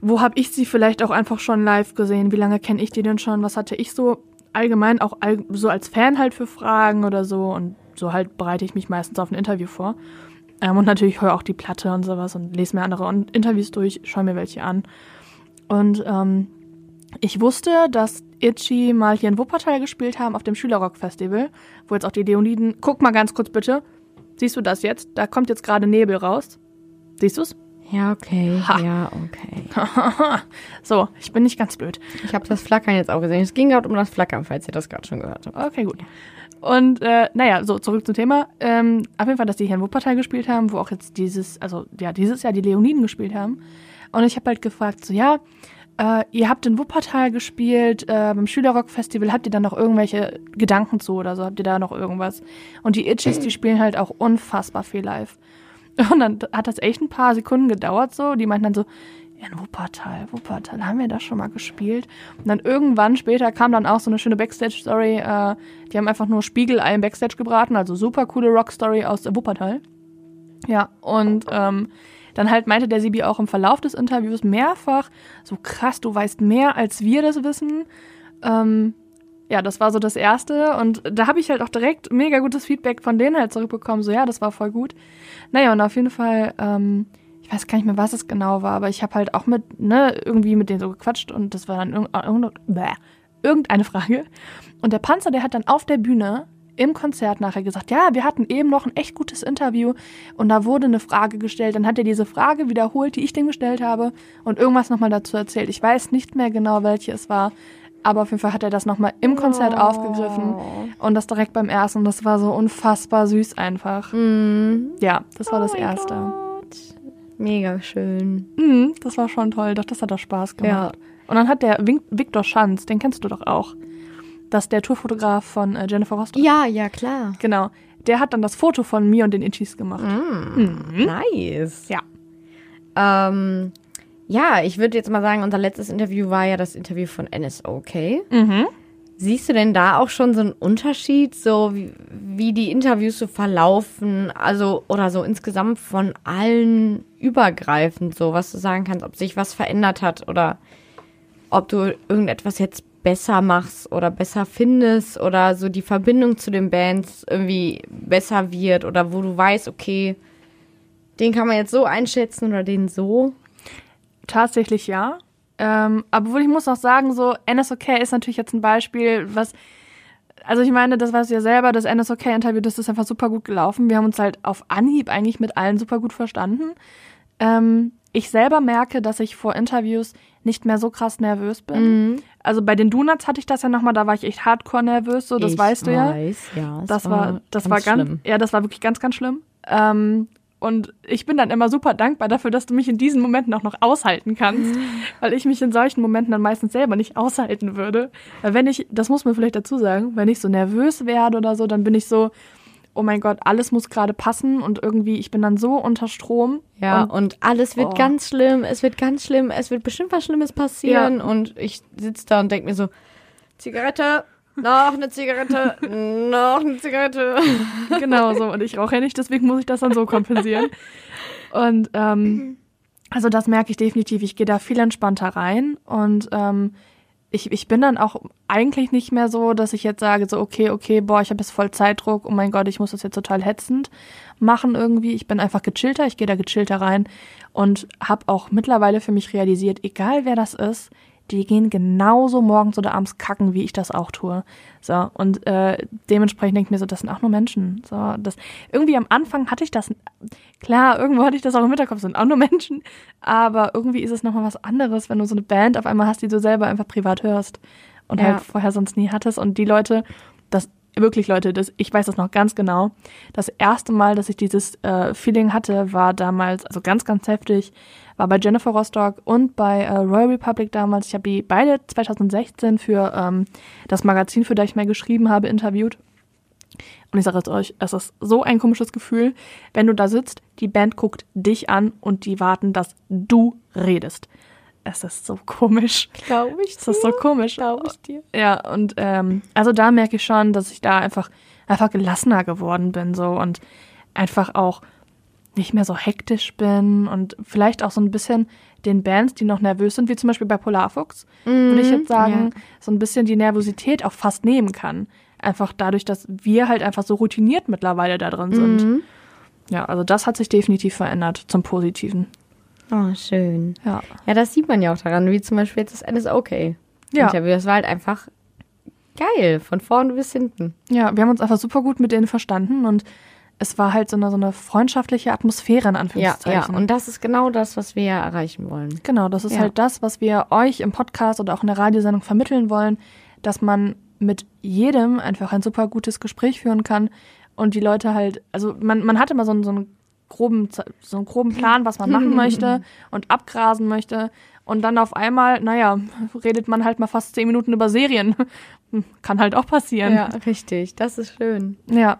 Wo habe ich sie vielleicht auch einfach schon live gesehen? Wie lange kenne ich die denn schon? Was hatte ich so allgemein auch all, so als Fan halt für Fragen oder so? Und so halt bereite ich mich meistens auf ein Interview vor. Ähm, und natürlich höre auch die Platte und sowas und lese mir andere Interviews durch, schaue mir welche an. Und ähm, ich wusste, dass Itchy mal hier in Wuppertal gespielt haben auf dem Schülerrock-Festival, wo jetzt auch die Leoniden. Guck mal ganz kurz bitte. Siehst du das jetzt? Da kommt jetzt gerade Nebel raus. Siehst du's? Ja, okay. Ha. Ja, okay. so, ich bin nicht ganz blöd. Ich habe das Flackern jetzt auch gesehen. Es ging gerade um das Flackern, falls ihr das gerade schon gehört habt. Okay, gut. Und äh, naja, so zurück zum Thema. Ähm, auf jeden Fall, dass die hier in Wuppertal gespielt haben, wo auch jetzt dieses, also ja, dieses Jahr die Leoniden gespielt haben. Und ich habe halt gefragt, so ja, äh, ihr habt in Wuppertal gespielt, äh, beim Schülerrock-Festival, habt ihr da noch irgendwelche Gedanken zu oder so? Habt ihr da noch irgendwas? Und die Itchies, die spielen halt auch unfassbar viel live. Und dann hat das echt ein paar Sekunden gedauert so. Die meinten dann so, in Wuppertal, Wuppertal, haben wir da schon mal gespielt? Und dann irgendwann später kam dann auch so eine schöne Backstage-Story. Äh, die haben einfach nur Spiegelei im Backstage gebraten, also super coole Rock-Story aus Wuppertal. Ja, und ähm, dann halt meinte der Sibi auch im Verlauf des Interviews mehrfach, so krass, du weißt mehr, als wir das wissen. Ähm, ja, das war so das Erste. Und da habe ich halt auch direkt mega gutes Feedback von denen halt zurückbekommen. So, ja, das war voll gut. Naja, und auf jeden Fall, ähm, ich weiß gar nicht mehr, was es genau war, aber ich habe halt auch mit, ne, irgendwie mit denen so gequatscht und das war dann irg irg bäh, irgendeine Frage. Und der Panzer, der hat dann auf der Bühne im Konzert nachher gesagt, ja, wir hatten eben noch ein echt gutes Interview und da wurde eine Frage gestellt. Dann hat er diese Frage wiederholt, die ich dem gestellt habe und irgendwas nochmal dazu erzählt. Ich weiß nicht mehr genau, welche es war, aber auf jeden Fall hat er das nochmal im Konzert Oh. aufgegriffen und das direkt beim ersten. Und das war so unfassbar süß einfach. Mhm. Ja, das war Oh das Erste. Gott. Mega schön. Mhm, das war schon toll. Doch, das hat doch Spaß gemacht. Und dann hat der Vin Victor Schanz, den kennst du doch auch. Das ist der Tourfotograf von äh, Jennifer Rostock. Ja, ja, klar. Genau. Der hat dann das Foto von mir und den Itchies gemacht. Mhm. Nice. Ja. Ähm, ja, ich würde jetzt mal sagen, unser letztes Interview war ja das Interview von NSOK. Mhm. Siehst du denn da auch schon so einen Unterschied, so wie, wie die Interviews so verlaufen, also oder so insgesamt von allen übergreifend, so was du sagen kannst, ob sich was verändert hat oder ob du irgendetwas jetzt besser machst oder besser findest oder so die Verbindung zu den Bands irgendwie besser wird oder wo du weißt, okay, den kann man jetzt so einschätzen oder den so. Tatsächlich ja. Ähm, aber ich muss auch sagen, so NSOK ist natürlich jetzt ein Beispiel, was. Also ich meine, das weißt du ja selber, das NSOK-Interview, das ist einfach super gut gelaufen. Wir haben uns halt auf Anhieb eigentlich mit allen super gut verstanden. Ähm, ich selber merke, dass ich vor Interviews nicht mehr so krass nervös bin. Also bei den Donuts hatte ich das ja nochmal, da war ich echt hardcore nervös, so das ich weißt du ja. weiß, ja. Das war, das war ganz, schlimm. ja, das war wirklich ganz, ganz schlimm. Ähm, und ich bin dann immer super dankbar dafür, dass du mich in diesen Momenten auch noch aushalten kannst, weil ich mich in solchen Momenten dann meistens selber nicht aushalten würde. Weil wenn ich, das muss man vielleicht dazu sagen, wenn ich so nervös werde oder so, dann bin ich so, oh mein Gott, alles muss gerade passen und irgendwie, ich bin dann so unter Strom. Ja, und, und, alles wird oh. ganz schlimm, es wird ganz schlimm, es wird bestimmt was Schlimmes passieren. Und ich sitze da und denke mir so, Zigarette, noch eine Zigarette, noch eine Zigarette. genau so. Und ich rauche ja nicht, deswegen muss ich das dann so kompensieren. Und ähm, also das merke ich definitiv. Ich gehe da viel entspannter rein und ähm, ich, ich bin dann auch eigentlich nicht mehr so, dass ich jetzt sage, so, okay, okay, boah, ich habe jetzt voll Zeitdruck, oh mein Gott, ich muss das jetzt total hetzend machen irgendwie. Ich bin einfach gechillter, ich gehe da gechillter rein und habe auch mittlerweile für mich realisiert, egal wer das ist, die gehen genauso morgens oder abends kacken, wie ich das auch tue. So, und äh, dementsprechend denke ich mir so, das sind auch nur Menschen. So, das, irgendwie am Anfang hatte ich das, klar, irgendwo hatte ich das auch im Hinterkopf, sind auch nur Menschen, aber irgendwie ist es nochmal was anderes, wenn du so eine Band auf einmal hast, die du selber einfach privat hörst und Ja. halt vorher sonst nie hattest. Und die Leute, das wirklich Leute, das, ich weiß das noch ganz genau. Das erste Mal, dass ich dieses äh, Feeling hatte, war damals, also ganz, ganz heftig, war bei Jennifer Rostock und bei äh, Royal Republic damals. Ich habe die beide 2016 für ähm, das Magazin, für das ich mal geschrieben habe, interviewt. Und ich sage es euch, es ist so ein komisches Gefühl, wenn du da sitzt, die Band guckt dich an und die warten, dass du redest. Es ist so komisch. Glaube ich Es ist so komisch. Glaube ich dir. Ja, und ähm, also da merke ich schon, dass ich da einfach, einfach gelassener geworden bin so und einfach auch nicht mehr so hektisch bin und vielleicht auch so ein bisschen den Bands, die noch nervös sind, wie zum Beispiel bei Polarfuchs, würde ich jetzt sagen, so ein bisschen die Nervosität auch fast nehmen kann. Einfach dadurch, dass wir halt einfach so routiniert mittlerweile da drin sind. Ja, also das hat sich definitiv verändert zum Positiven. Oh, schön. Ja. Ja, das sieht man ja auch daran, wie zum Beispiel jetzt das NSOK Ja. Das war halt einfach geil, von vorne bis hinten. Ja, wir haben uns einfach super gut mit denen verstanden und es war halt so eine, so eine freundschaftliche Atmosphäre in Ja, Anführungszeichen. ja. Und das ist genau das, was wir ja erreichen wollen. Genau, das ist Ja. halt das, was wir euch im Podcast oder auch in der Radiosendung vermitteln wollen, dass man mit jedem einfach ein super gutes Gespräch führen kann und die Leute halt, also man, man hat immer so einen, so einen groben, so einen groben Plan, was man machen möchte und abgrasen möchte und dann auf einmal, naja, redet man halt mal fast zehn Minuten über Serien. Kann halt auch passieren. Ja, richtig. Das ist schön. ja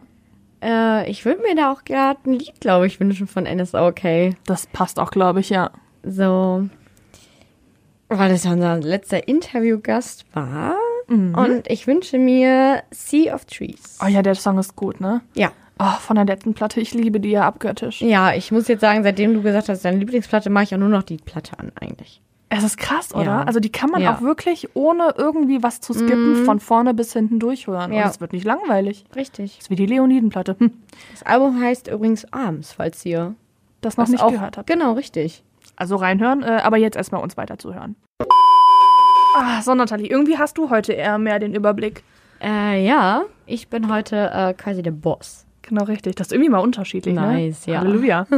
Äh, ich würde mir da auch gerade ein Lied, glaube ich, wünschen von NSOK. das passt auch, glaube ich, ja. So, weil das ja unser letzter Interviewgast war. Und ich wünsche mir Sea of Trees. Oh ja, der Song ist gut, ne? Ja. Oh, von der letzten Platte, ich liebe die ja abgöttisch. Ja, ich muss jetzt sagen, seitdem du gesagt hast, deine Lieblingsplatte, mache ich auch nur noch die Platte an, eigentlich. Es ist krass, oder? Ja. Also die kann man Ja. auch wirklich ohne irgendwie was zu skippen von vorne bis hinten durchhören. Ja. Und es wird nicht langweilig. Richtig. Das ist wie die Leonidenplatte. Hm, Das Album heißt übrigens Arms, falls ihr das noch nicht auch gehört habt. Genau, richtig. Also reinhören, äh, aber jetzt erstmal uns weiterzuhören. Ah, so Nathalie, irgendwie hast du heute eher mehr den Überblick. Äh, ja, ich bin heute äh, quasi der Boss. Genau richtig. Das ist irgendwie mal unterschiedlich, Nice, ne? ja. Halleluja.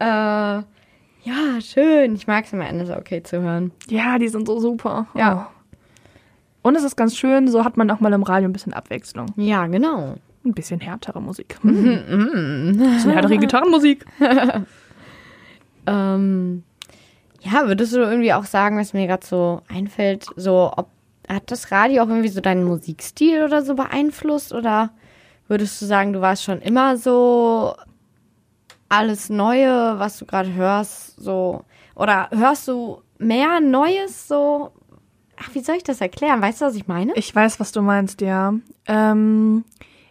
Äh, ja, schön. Ich mag es immer Ende okay zu hören. Ja, die sind so super. Ja. Oh. Und es ist ganz schön, so hat man auch mal im Radio ein bisschen Abwechslung. Ja, genau. Ein bisschen härtere Musik. Ein bisschen härtere Gitarrenmusik. Ähm, ja, würdest du irgendwie auch sagen, was mir gerade so einfällt, so ob hat das Radio auch irgendwie so deinen Musikstil oder so beeinflusst oder würdest du sagen, du warst schon immer so alles Neue, was du gerade hörst, so oder hörst du mehr Neues so? Ach, wie soll ich das erklären? Weißt du, was ich meine? Ich weiß, was du meinst, ja. Ähm,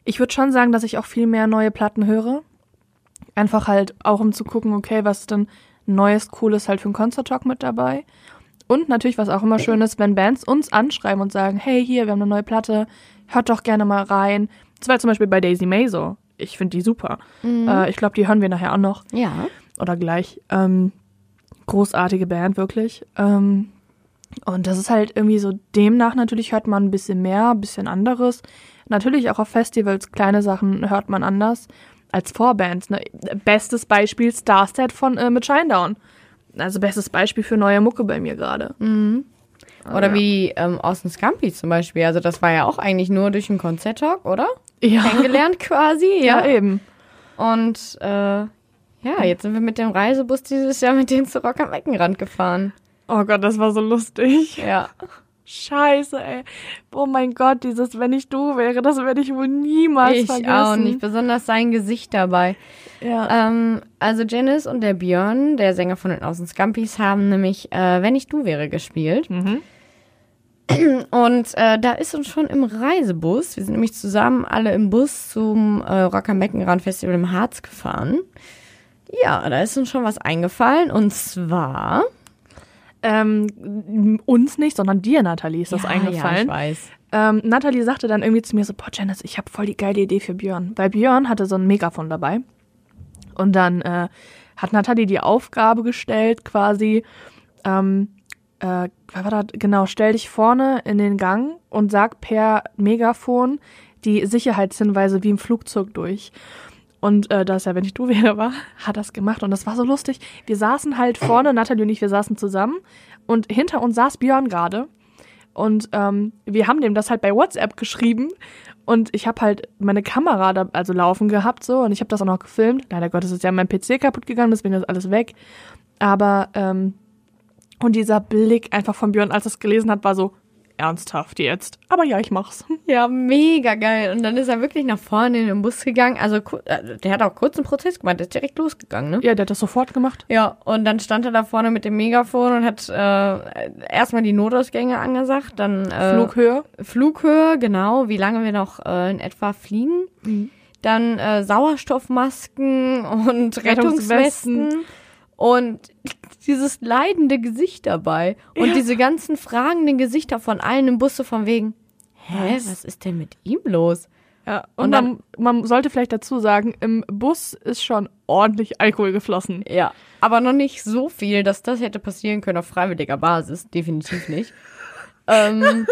ich würde schon sagen, dass ich auch viel mehr neue Platten höre. Einfach halt auch, um zu gucken, okay, was ist denn Neues, Cooles halt für einen Concert Talk mit dabei. Und natürlich, was auch immer schön ist, wenn Bands uns anschreiben und sagen, hey, hier, wir haben eine neue Platte, hört doch gerne mal rein. Das war zum Beispiel bei Daisy May so. Ich finde die super. Äh, ich glaube, die hören wir nachher auch noch Ja. oder gleich. Ähm, großartige Band, wirklich. Ähm, und das ist halt irgendwie so, demnach natürlich hört man ein bisschen mehr, ein bisschen anderes. Natürlich auch auf Festivals, kleine Sachen hört man anders als Vorbands. Ne? Bestes Beispiel Starset von äh, mit Shinedown. Also bestes Beispiel für neue Mucke bei mir gerade. Oder ja. wie ähm, Austin Scampi zum Beispiel. Also das war ja auch eigentlich nur durch einen Konzerttalk, oder? Ja, Kennengelernt quasi, ja, ja. eben. Und äh, ja, jetzt sind wir mit dem Reisebus dieses Jahr mit denen zu Rock am Eckenrand gefahren. Oh Gott, das war so lustig. Ja. Scheiße, ey. Oh mein Gott, dieses Wenn ich du wäre, das werde ich wohl niemals ich vergessen. auch nicht, besonders sein Gesicht dabei. Ja. Ähm, also Janice und der Björn, der Sänger von den Außen Scampis, haben nämlich äh, Wenn ich du wäre gespielt. Mhm. Und äh, da ist uns schon im Reisebus, wir sind nämlich zusammen alle im Bus zum äh, Rock am Beckenrand Festival im Harz gefahren. Ja, da ist uns schon was eingefallen und zwar Ähm, uns nicht, sondern dir, Nathalie, ist das Ja, eingefallen. Ja, ich weiß. ähm, Nathalie sagte dann irgendwie zu mir so, boah, Janice, ich habe voll die geile Idee für Björn. Weil Björn hatte so ein Megafon dabei. Und dann äh, hat Nathalie die Aufgabe gestellt, quasi, ähm, äh? Genau, stell dich vorne in den Gang und sag per Megafon die Sicherheitshinweise wie im Flugzeug durch. Und äh, das ja, wenn ich du wäre, war, hat das gemacht. Und das war so lustig. Wir saßen halt vorne, Nathalie und ich, wir saßen zusammen. Und hinter uns saß Björn gerade. Und ähm, wir haben dem das halt bei WhatsApp geschrieben. Und ich habe halt meine Kamera da also laufen gehabt so und ich habe das auch noch gefilmt. Leider Gottes ist ja mein PC kaputt gegangen, deswegen ist alles weg. Aber ähm, und dieser Blick einfach von Björn, als er es gelesen hat, war so ernsthaft jetzt. Aber ja, ich mach's. Ja, mega geil. Und dann ist er wirklich nach vorne in den Bus gegangen. Also äh, der hat auch kurz einen Prozess gemacht, der ist direkt losgegangen, ne? Ja, der hat das sofort gemacht. Ja, und dann stand er da vorne mit dem Megafon und hat äh, erstmal die Notausgänge angesagt, dann äh, Flughöhe. Flughöhe, genau, wie lange wir noch äh, in etwa fliegen. Dann äh, Sauerstoffmasken und Rettungswesten. Rettungswesten und dieses leidende Gesicht dabei und Ja. diese ganzen fragenden Gesichter von allen im Bus so von wegen, hä, Was? was ist denn mit ihm los? Ja, und, Und man, man sollte vielleicht dazu sagen, im Bus ist schon ordentlich Alkohol geflossen. Ja. Aber noch nicht so viel, dass das hätte passieren können auf freiwilliger Basis. Definitiv nicht. ähm,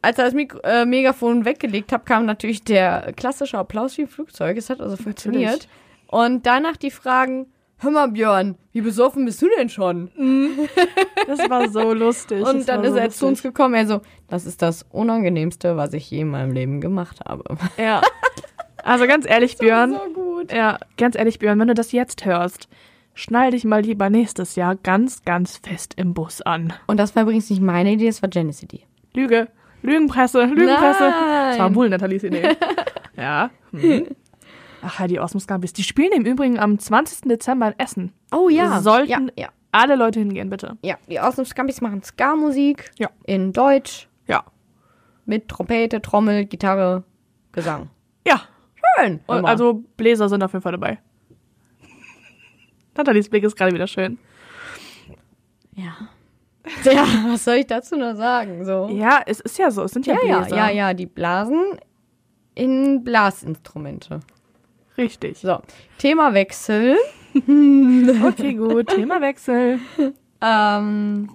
als er das Mikro äh, Megafon weggelegt hat, kam natürlich der klassische Applaus wie im Flugzeug. Es hat also funktioniert. Und danach die Fragen, hör mal Björn, wie besoffen bist du denn schon? Das war so lustig. Und das dann ist so er zu uns lustig. gekommen, er so, das ist das Unangenehmste, was ich je in meinem Leben gemacht habe. Ja. Also ganz ehrlich, Björn. So gut. Ja, ganz ehrlich, Björn, wenn du das jetzt hörst, schnall dich mal lieber nächstes Jahr ganz, ganz fest im Bus an. Und das war übrigens nicht meine Idee, das war Janice Idee. Lüge. Lügenpresse, Lügenpresse. Nein. Das war wohl Nathalies Idee. ja. Hm. Ach, Heidi Osmos Gambis. Die spielen im Übrigen am 20. Dezember in Essen. Oh ja. Sollten ja, ja. alle Leute hingehen, bitte. Ja, die Awesome Scampis machen Ska-Musik Ja. in Deutsch Ja. mit Trompete, Trommel, Gitarre, Gesang. Ja. Schön. Und also Bläser sind auf jeden Fall dabei. Nathalies Blick ist gerade wieder schön. ja. Ja, was soll ich dazu noch sagen? So. Ja, es ist ja so. Es sind ja, Ja, ja, Bläser. ja, ja, die blasen in Blasinstrumente. Richtig. So, Themawechsel. Okay, gut. Themawechsel. Ähm,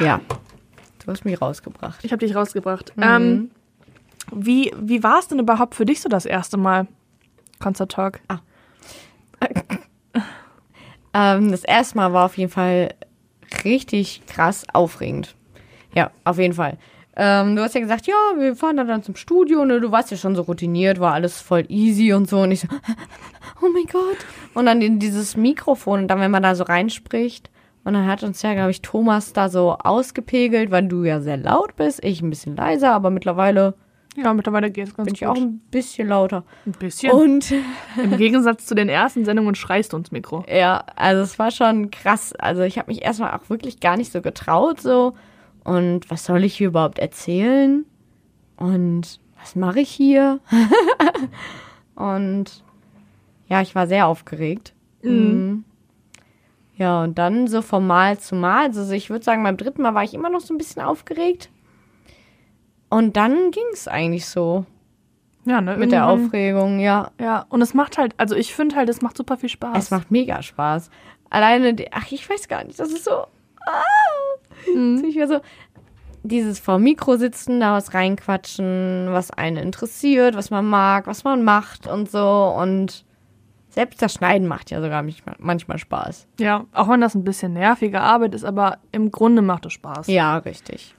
ja, du hast mich rausgebracht. Ich habe dich rausgebracht. Mhm. Ähm, wie wie war es denn überhaupt für dich so das erste Mal? Concert Talk. Ähm, das erste Mal war auf jeden Fall richtig krass aufregend. Ja, auf jeden Fall. Ähm, du hast ja gesagt, ja, wir fahren da dann zum Studio, ne? Du warst ja schon so routiniert, war alles voll easy und so. Und ich so, oh mein Gott. Und dann in dieses Mikrofon und dann, wenn man da so reinspricht. Und dann hat uns ja, glaube ich, Thomas da so ausgepegelt, weil du ja sehr laut bist. Ich ein bisschen leiser, aber mittlerweile Ja, mittlerweile geht es ganz bin gut. ich auch ein bisschen lauter. ein bisschen. Und Im Gegensatz zu den ersten Sendungen schreist du ins Mikro. Ja, also es war schon krass. Also ich habe mich erstmal auch wirklich gar nicht so getraut so. Und was soll ich hier überhaupt erzählen? Und was mache ich hier? und ja, ich war sehr aufgeregt. Mhm. Ja, und dann so von Mal zu Mal. Also ich würde sagen, beim dritten Mal war ich immer noch so ein bisschen aufgeregt. Und dann ging es eigentlich so Ja, ne? mit der Aufregung, ja. Ja, und es macht halt, also ich finde halt, es macht super viel Spaß. Es macht mega Spaß. Alleine, die, ach, ich weiß gar nicht, das ist so. Ah, Mhm. ich mir so. Dieses vor Mikro sitzen, da was reinquatschen, was einen interessiert, was man mag, was man macht und so. Und selbst das Schneiden macht ja sogar manchmal, manchmal Spaß. Ja, auch wenn das ein bisschen nervige Arbeit ist, aber im Grunde macht es Spaß. Ja, richtig.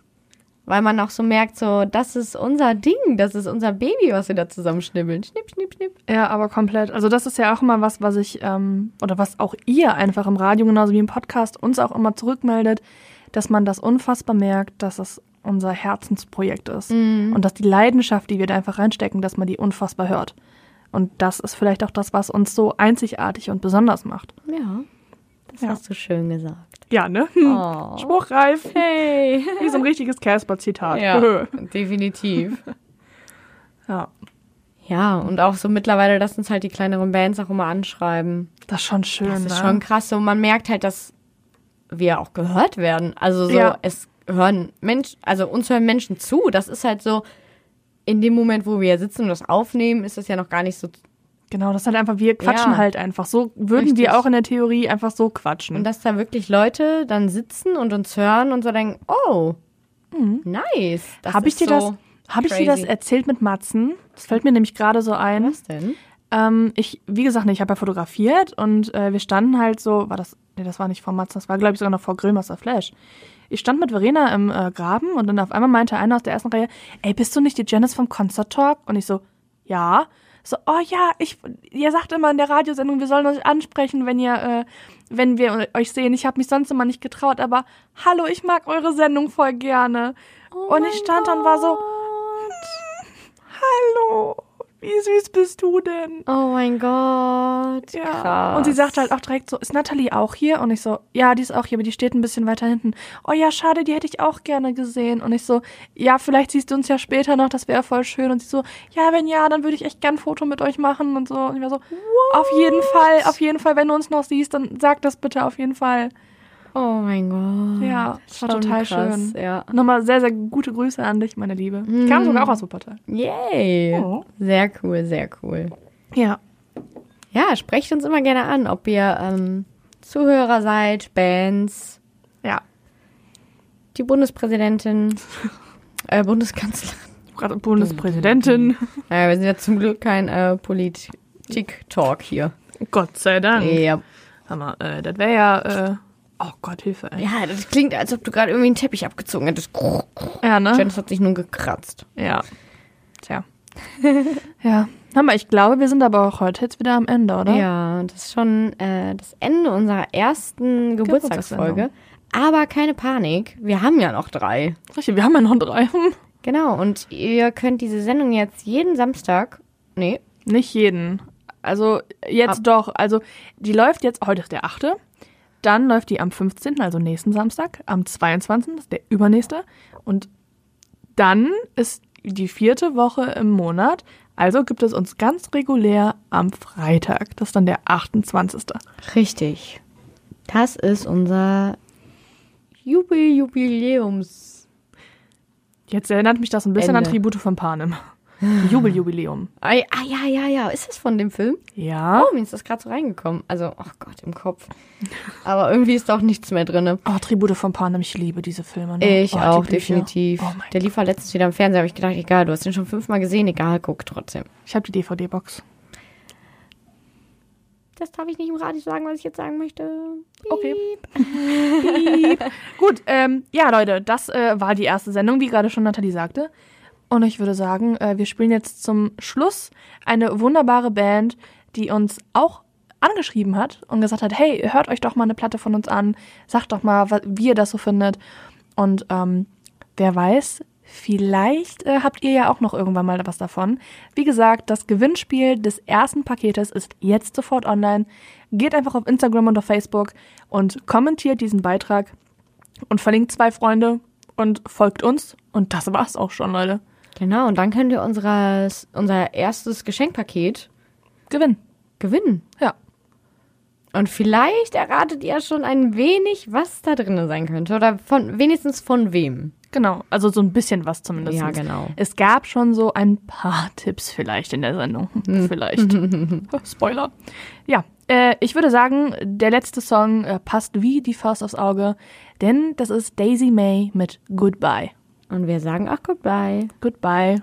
Weil man auch so merkt, so, das ist unser Ding, das ist unser Baby, was wir da zusammenschnibbeln. Schnipp, schnipp, schnipp. Ja, aber komplett. Also das ist ja auch immer was, was ich, ähm, oder was auch ihr einfach im Radio genauso wie im Podcast uns auch immer zurückmeldet, dass man das unfassbar merkt, dass es unser Herzensprojekt ist. Und dass die Leidenschaft, die wir da einfach reinstecken, dass man die unfassbar hört. Und das ist vielleicht auch das, was uns so einzigartig und besonders macht. Ja, das Ja. hast du schön gesagt. Ja, ne? Oh. Spruchreif. Hey. Wie so ein richtiges Casper-Zitat. Ja, definitiv. ja. Ja, und auch so mittlerweile, dass uns halt die kleineren Bands auch immer anschreiben. Das ist schon schön. Das ist ne? schon krass. So, man merkt halt, dass wir auch gehört werden. Also so, Ja. es hören Menschen, also uns hören Menschen zu. Das ist halt so, in dem Moment, wo wir sitzen und das aufnehmen, ist das ja noch gar nicht so. Genau, das ist halt einfach, wir quatschen Ja. halt einfach. So würden Richtig. wir auch in der Theorie einfach so quatschen. Und dass da wirklich Leute dann sitzen und uns hören und so denken, oh, nice. Das Habe Mhm. ich dir das, so habe ich dir das erzählt mit Matzen? Das fällt mir nämlich gerade so ein. Was denn? Ähm, ich, wie gesagt, ich habe ja fotografiert und äh, wir standen halt so, war das, nee, das war nicht vor Matzen, das war, glaube ich, sogar noch vor Grillmaster Flash. Ich stand mit Verena im äh, Graben und dann auf einmal meinte einer aus der ersten Reihe, ey, bist du nicht die Janice vom Concert Talk? Und ich so, ja. So, oh ja, ich, ihr sagt immer in der Radiosendung, wir sollen euch ansprechen, wenn ihr, äh, wenn wir euch sehen. Ich habe mich sonst immer nicht getraut, aber hallo, ich mag eure Sendung voll gerne. und ich stand da und war so, hallo, wie süß bist du denn? Oh mein Gott. Ja. Krass. Und sie sagt halt auch direkt so, ist Natalie auch hier? Und ich so, ja, die ist auch hier, aber die steht ein bisschen weiter hinten. Oh ja, schade, die hätte ich auch gerne gesehen. Und ich so, ja, vielleicht siehst du uns ja später noch, das wäre voll schön. Und sie so, ja, wenn ja, dann würde ich echt gern ein Foto mit euch machen und so. Und ich war so, auf jeden Fall, auf jeden Fall, wenn du uns noch siehst, dann sag das bitte auf jeden Fall. Oh mein Gott. Ja, das war total krass, schön. Ja. Nochmal sehr, sehr gute Grüße an dich, meine Liebe. Ich kam sogar auch aus Wuppertal. Yay. Oh. Sehr cool, sehr cool. Ja. Ja, sprecht uns immer gerne an, ob ihr ähm, Zuhörer seid, Bands, Ja. die Bundespräsidentin, äh, Bundeskanzlerin. Gerade Bundespräsidentin. Naja, wir sind ja zum Glück kein äh, Politik-Talk hier. Gott sei Dank. Ja. Hammer. Äh, das wäre ja. Oh Gott, Hilfe, ey. ja, das klingt, als ob du gerade irgendwie einen Teppich abgezogen hättest. Ja, ne? Jens hat sich nun gekratzt. Ja. Tja. ja. Hammer, ich glaube, wir sind aber auch heute jetzt wieder am Ende, oder? Ja, das ist schon äh, das Ende unserer ersten Geburtstagsfolge. Aber keine Panik, wir haben ja noch drei. Richtig, wir haben ja noch drei. Genau, und ihr könnt diese Sendung jetzt jeden Samstag, nee, Nicht jeden. Also jetzt Ab- doch. Also die läuft jetzt, heute ist der 8. Dann läuft die am 15., also nächsten Samstag, am 22., das ist der übernächste. Und dann ist die vierte Woche im Monat. Also gibt es uns ganz regulär am Freitag. Das ist dann der 28. richtig. Das ist unser Jubil Jubiläums. Jetzt erinnert mich das ein bisschen Ende. an Tribute von Panem. Jubeljubiläum. Ah, ja, ja, ja, ja. Ist das von dem Film? Ja. Oh, mir ist das gerade so reingekommen. Also, ach Gott, im Kopf. Aber irgendwie ist auch nichts mehr drin. Oh, Tribute von Panem, ich liebe diese Filme. Ne? Ich oh, auch, definitiv. Oh Der lief war letztens wieder im Fernsehen, habe ich gedacht, egal, du hast den schon fünfmal gesehen, egal, guck trotzdem. Ich habe die DVD-Box. Das darf ich nicht im Radio sagen, was ich jetzt sagen möchte. Okay. Piep. Gut, ähm, ja, Leute, das äh, war die erste Sendung, wie gerade schon Nathalie sagte. Und ich würde sagen, äh, wir spielen jetzt zum Schluss eine wunderbare Band, die uns auch angeschrieben hat und gesagt hat, hey, hört euch doch mal eine Platte von uns an, sagt doch mal, wie ihr das so findet. Und ähm, wer weiß, vielleicht äh, habt ihr ja auch noch irgendwann mal was davon. Wie gesagt, das Gewinnspiel des ersten Paketes ist jetzt sofort online. Geht einfach auf Instagram und auf Facebook und kommentiert diesen Beitrag und verlinkt zwei Freunde und folgt uns. Und das war's auch schon, Leute. Genau, und dann könnt ihr unseres, unser erstes Geschenkpaket Gewinn. gewinnen. Ja. Und vielleicht erratet ihr schon ein wenig, was da drin sein könnte. Oder von wenigstens von wem. Genau, also so ein bisschen was zumindest. Ja, genau. Es gab schon so ein paar Tipps vielleicht in der Sendung. Vielleicht. Spoiler. Ja, äh, ich würde sagen, der letzte Song äh, passt wie die Faust aufs Auge, denn das ist Daisy May mit Goodbye. Und wir sagen auch goodbye. Goodbye.